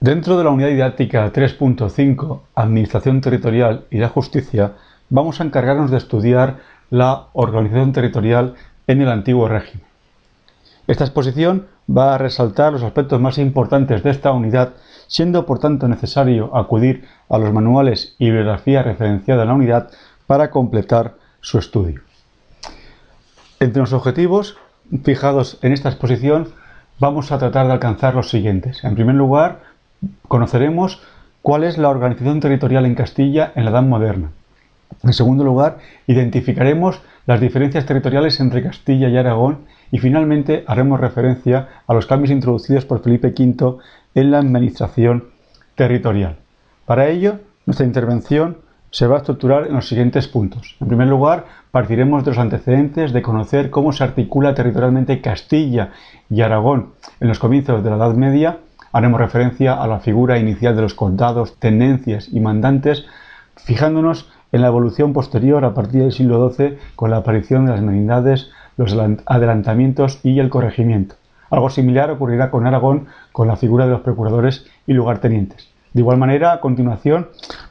Dentro de la unidad didáctica 3.5, Administración Territorial y la Justicia, vamos a encargarnos de estudiar la organización territorial en el antiguo régimen. Esta exposición va a resaltar los aspectos más importantes de esta unidad, siendo por tanto necesario acudir a los manuales y bibliografía referenciada en la unidad para completar su estudio. Entre los objetivos fijados en esta exposición vamos a tratar de alcanzar los siguientes. En primer lugar, conoceremos cuál es la organización territorial en Castilla en la Edad Moderna. En segundo lugar, identificaremos las diferencias territoriales entre Castilla y Aragón y finalmente haremos referencia a los cambios introducidos por Felipe V en la administración territorial. Para ello, nuestra intervención se va a estructurar en los siguientes puntos. En primer lugar, partiremos de los antecedentes de conocer cómo se articula territorialmente Castilla y Aragón en los comienzos de la Edad Media Haremos referencia a la figura inicial de los condados, tenencias y mandantes, fijándonos en la evolución posterior a partir del siglo XII con la aparición de las merindades, los adelantamientos y el corregimiento. Algo similar ocurrirá con Aragón con la figura de los procuradores y lugartenientes. De igual manera, a continuación,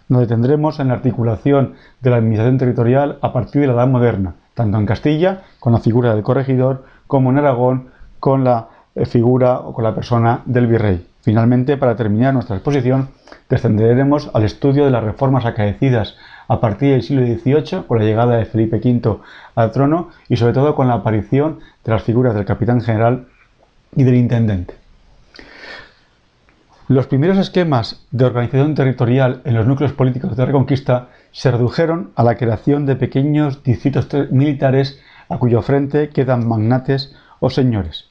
nos detendremos en la articulación de la administración territorial a partir de la Edad Moderna, tanto en Castilla, con la figura del corregidor, como en Aragón, con la eh, figura o con la persona del virrey. Finalmente, para terminar nuestra exposición, descenderemos al estudio de las reformas acaecidas a partir del siglo XVIII con la llegada de Felipe V al trono y sobre todo con la aparición de las figuras del capitán general y del intendente. Los primeros esquemas de organización territorial en los núcleos políticos de Reconquista se redujeron a la creación de pequeños distritos militares a cuyo frente quedan magnates o señores.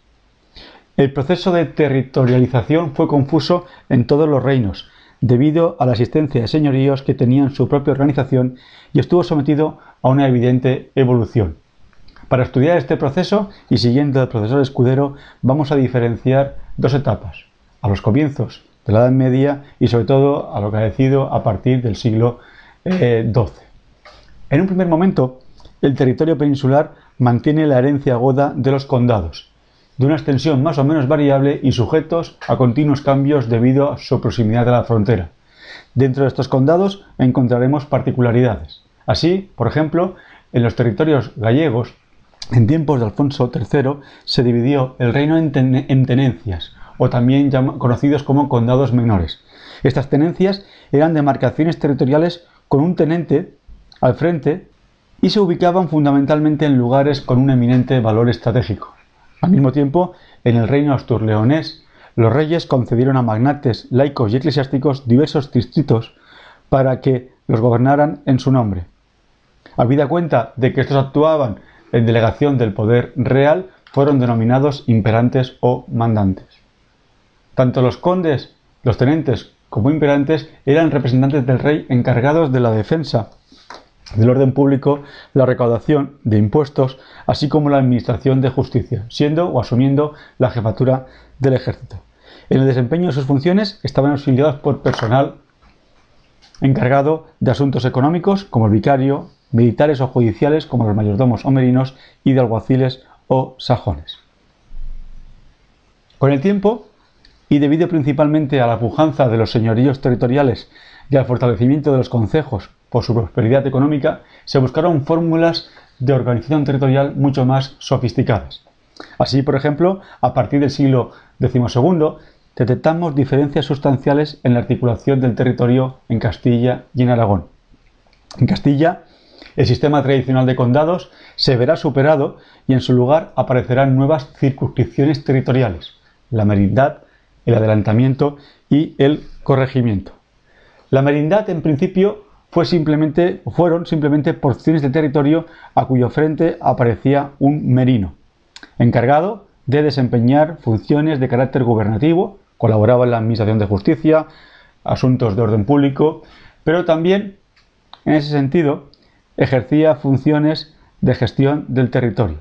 El proceso de territorialización fue confuso en todos los reinos, debido a la existencia de señoríos que tenían su propia organización y estuvo sometido a una evidente evolución. Para estudiar este proceso y siguiendo el profesor Escudero, vamos a diferenciar dos etapas, a los comienzos de la Edad Media y sobre todo a lo que ha decidido a partir del siglo XII. Eh, en un primer momento, el territorio peninsular mantiene la herencia goda de los condados, de una extensión más o menos variable y sujetos a continuos cambios debido a su proximidad a la frontera. Dentro de estos condados encontraremos particularidades. Así, por ejemplo, en los territorios gallegos, en tiempos de Alfonso III, se dividió el reino en, tenencias, o también conocidos como condados menores. Estas tenencias eran demarcaciones territoriales con un tenente al frente y se ubicaban fundamentalmente en lugares con un eminente valor estratégico. Al mismo tiempo, en el reino asturleonés, los reyes concedieron a magnates, laicos y eclesiásticos diversos distritos para que los gobernaran en su nombre. Habida cuenta de que estos actuaban en delegación del poder real, fueron denominados imperantes o mandantes. Tanto los condes, los tenentes como imperantes eran representantes del rey encargados de la defensa del orden público, la recaudación de impuestos, así como la administración de justicia, siendo o asumiendo la jefatura del ejército. En el desempeño de sus funciones estaban auxiliados por personal encargado de asuntos económicos, como el vicario, militares o judiciales, como los mayordomos o merinos, y de alguaciles o sajones. Con el tiempo, y debido principalmente a la pujanza de los señoríos territoriales y al fortalecimiento de los concejos por su prosperidad económica, se buscaron fórmulas de organización territorial mucho más sofisticadas. Así, por ejemplo, a partir del siglo XII, detectamos diferencias sustanciales en la articulación del territorio en Castilla y en Aragón. En Castilla, el sistema tradicional de condados se verá superado y en su lugar aparecerán nuevas circunscripciones territoriales, la merindad, el adelantamiento y el corregimiento. La merindad, en principio, fue simplemente, fueron simplemente porciones de territorio a cuyo frente aparecía un merino, encargado de desempeñar funciones de carácter gubernativo, colaboraba en la Administración de Justicia, asuntos de orden público, pero también, en ese sentido, ejercía funciones de gestión del territorio.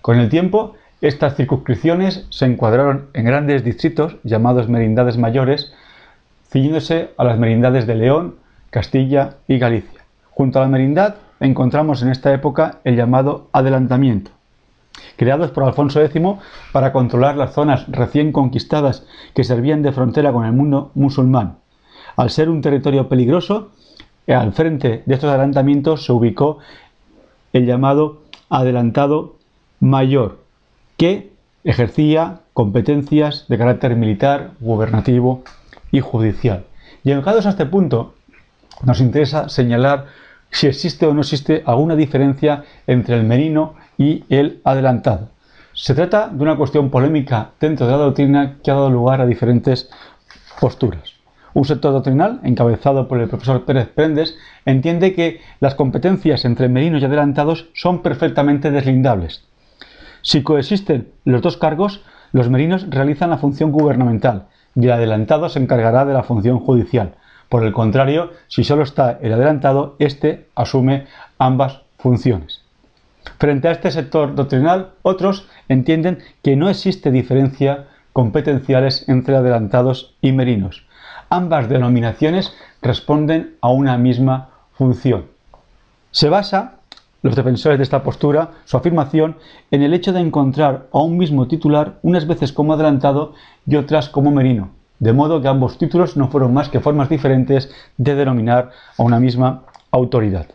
Con el tiempo, estas circunscripciones se encuadraron en grandes distritos llamados merindades mayores, ciñéndose a las merindades de León, Castilla y Galicia. Junto a la merindad encontramos en esta época el llamado adelantamiento. creados por Alfonso X para controlar las zonas recién conquistadas que servían de frontera con el mundo musulmán. Al ser un territorio peligroso, al frente de estos adelantamientos se ubicó el llamado adelantado mayor, que ejercía competencias de carácter militar, gubernativo y judicial. Llegados a este punto, nos interesa señalar si existe o no existe alguna diferencia entre el merino y el adelantado. Se trata de una cuestión polémica dentro de la doctrina que ha dado lugar a diferentes posturas. Un sector doctrinal, encabezado por el profesor Pérez Prendes, entiende que las competencias entre merinos y adelantados son perfectamente deslindables. Si coexisten los dos cargos, los merinos realizan la función gubernamental y el adelantado se encargará de la función judicial. Por el contrario, si solo está el adelantado, éste asume ambas funciones. Frente a este sector doctrinal, otros entienden que no existe diferencia competenciales entre adelantados y merinos. Ambas denominaciones responden a una misma función. Se basa, los defensores de esta postura, su afirmación, en el hecho de encontrar a un mismo titular unas veces como adelantado y otras como merino, de modo que ambos títulos no fueron más que formas diferentes de denominar a una misma autoridad.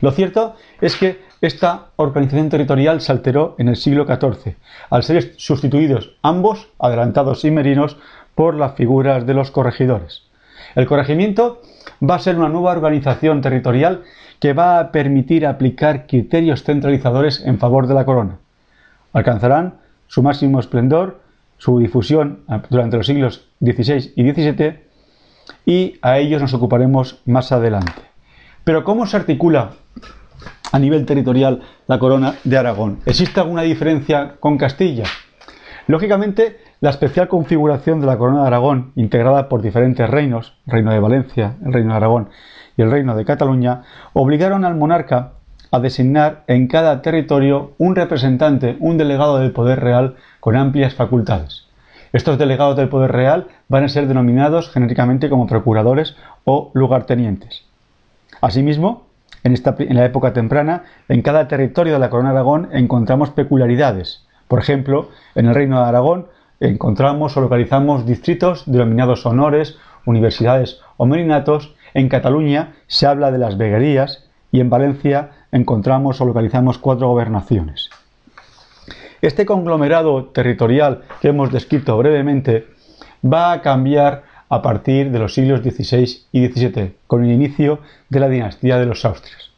Lo cierto es que esta organización territorial se alteró en el siglo XIV, al ser sustituidos ambos, adelantados y merinos, por las figuras de los corregidores. El corregimiento va a ser una nueva organización territorial que va a permitir aplicar criterios centralizadores en favor de la corona. Alcanzarán su máximo esplendor, su difusión durante los siglos XVI y XVII y a ellos nos ocuparemos más adelante. Pero ¿cómo se articula a nivel territorial la corona de Aragón? ¿Existe alguna diferencia con Castilla? Lógicamente, la especial configuración de la corona de Aragón, integrada por diferentes reinos, reino de Valencia, el reino de Aragón y el reino de Cataluña, obligaron al monarca a designar en cada territorio un representante, un delegado del poder real con amplias facultades. Estos delegados del poder real van a ser denominados genéricamente como procuradores o lugartenientes. Asimismo, en, en la época temprana, en cada territorio de la corona de Aragón encontramos peculiaridades. Por ejemplo, en el reino de Aragón encontramos o localizamos distritos denominados honores, universidades o merinatos. En Cataluña se habla de las veguerías y en Valencia encontramos o localizamos cuatro gobernaciones. Este conglomerado territorial que hemos descrito brevemente va a cambiar a partir de los siglos XVI y XVII, con el inicio de la dinastía de los Austrias.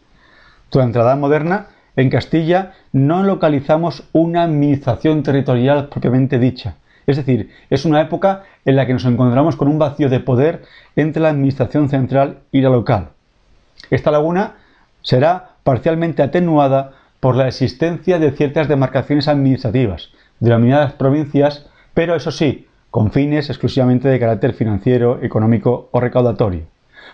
Durante la Edad Moderna, en Castilla no localizamos una administración territorial propiamente dicha. Es decir, es una época en la que nos encontramos con un vacío de poder entre la administración central y la local. Esta laguna será parcialmente atenuada por la existencia de ciertas demarcaciones administrativas, denominadas provincias, pero eso sí, con fines exclusivamente de carácter financiero, económico o recaudatorio.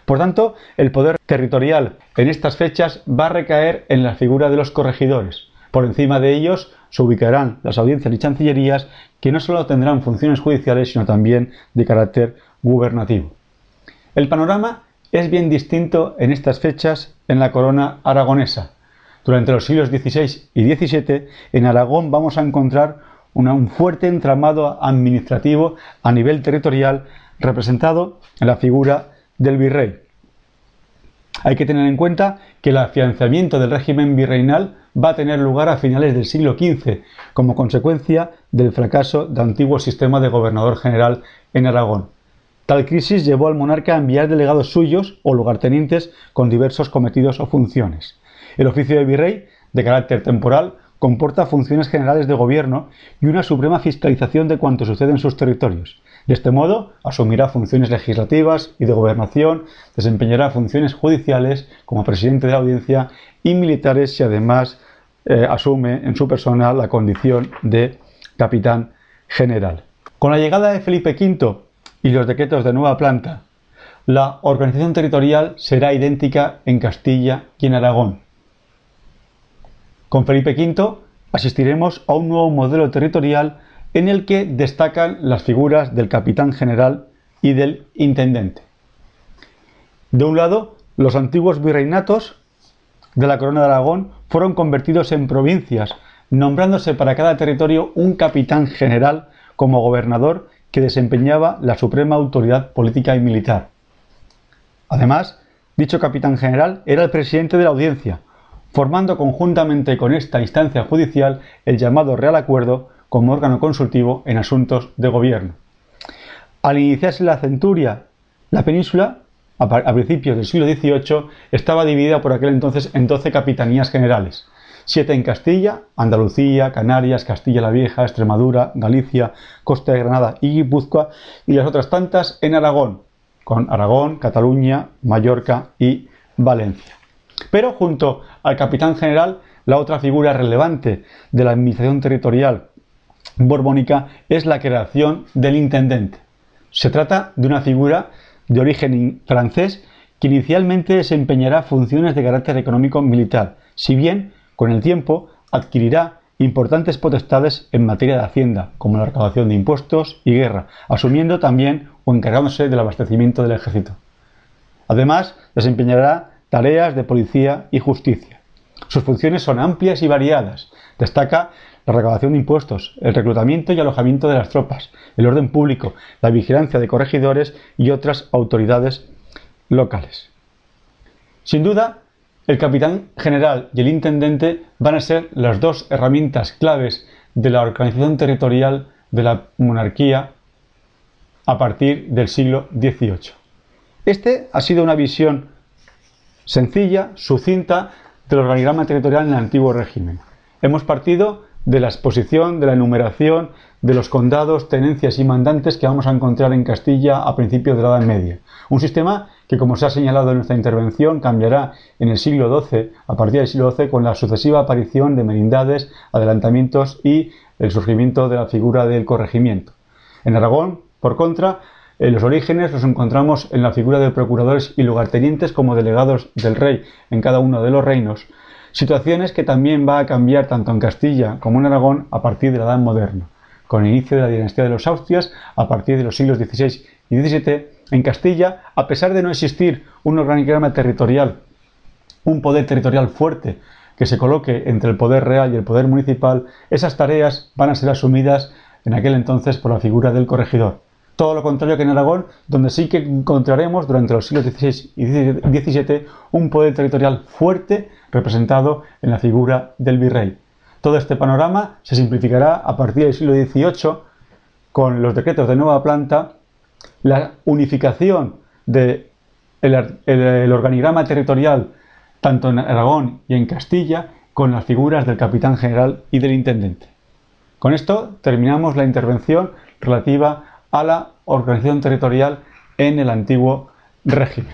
Por tanto, el poder territorial en estas fechas va a recaer en la figura de los corregidores. Por encima de ellos se ubicarán las audiencias y chancillerías que no solo tendrán funciones judiciales, sino también de carácter gubernativo. El panorama es bien distinto en estas fechas en la corona aragonesa. Durante los siglos XVI y XVII, en Aragón vamos a encontrar un fuerte entramado administrativo a nivel territorial representado en la figura del virrey. Hay que tener en cuenta que el afianzamiento del régimen virreinal va a tener lugar a finales del siglo XV, como consecuencia del fracaso del antiguo sistema de gobernador general en Aragón. Tal crisis llevó al monarca a enviar delegados suyos o lugartenientes con diversos cometidos o funciones. El oficio de virrey, de carácter temporal, comporta funciones generales de gobierno y una suprema fiscalización de cuanto sucede en sus territorios. De este modo, asumirá funciones legislativas y de gobernación, desempeñará funciones judiciales como presidente de la audiencia y militares y además eh, asume en su persona la condición de capitán general. Con la llegada de Felipe V y los decretos de nueva planta, la organización territorial será idéntica en Castilla y en Aragón. Con Felipe V asistiremos a un nuevo modelo territorial en el que destacan las figuras del capitán general y del intendente. De un lado, los antiguos virreinatos de la corona de Aragón fueron convertidos en provincias nombrándose para cada territorio un capitán general como gobernador que desempeñaba la suprema autoridad política y militar. Además, dicho capitán general era el presidente de la audiencia, formando conjuntamente con esta instancia judicial el llamado Real Acuerdo como órgano consultivo en asuntos de gobierno. Al iniciarse la centuria, la península, a principios del siglo XVIII, estaba dividida por aquel entonces en doce capitanías generales, siete en Castilla, Andalucía, Canarias, Castilla la Vieja, Extremadura, Galicia, Costa de Granada y Guipúzcoa, y las otras tantas en Aragón, con Aragón, Cataluña, Mallorca y Valencia. Pero junto al capitán general, la otra figura relevante de la administración territorial borbónica es la creación del intendente. Se trata de una figura de origen francés que inicialmente desempeñará funciones de carácter económico militar, si bien con el tiempo adquirirá importantes potestades en materia de hacienda, como la recaudación de impuestos y guerra, asumiendo también o encargándose del abastecimiento del ejército. Además, desempeñará tareas de policía y justicia. Sus funciones son amplias y variadas. Destaca la recaudación de impuestos, el reclutamiento y alojamiento de las tropas, el orden público, la vigilancia de corregidores y otras autoridades locales. Sin duda, el capitán general y el intendente van a ser las dos herramientas claves de la organización territorial de la monarquía a partir del siglo XVIII. Este ha sido una visión sencilla, sucinta, del organigrama territorial en el antiguo régimen. Hemos partido de la exposición, de la enumeración de los condados, tenencias y mandantes que vamos a encontrar en Castilla a principios de la Edad Media. Un sistema que, como se ha señalado en nuestra intervención, cambiará en el siglo XII, a partir del siglo XII, con la sucesiva aparición de merindades, adelantamientos y el surgimiento de la figura del corregimiento. En Aragón, por contra, los orígenes los encontramos en la figura de procuradores y lugartenientes como delegados del rey en cada uno de los reinos, situaciones que también va a cambiar tanto en Castilla como en Aragón a partir de la Edad Moderna, con el inicio de la dinastía de los Austrias a partir de los siglos XVI y XVII. En Castilla, a pesar de no existir un organigrama territorial, un poder territorial fuerte que se coloque entre el poder real y el poder municipal, esas tareas van a ser asumidas en aquel entonces por la figura del corregidor. Todo lo contrario que en Aragón, donde sí que encontraremos durante los siglos XVI y XVII un poder territorial fuerte representado en la figura del virrey. Todo este panorama se simplificará a partir del siglo XVIII con los decretos de nueva planta, la unificación del el organigrama territorial tanto en Aragón y en Castilla con las figuras del capitán general y del intendente. Con esto terminamos la intervención relativa a la organización territorial en el antiguo régimen.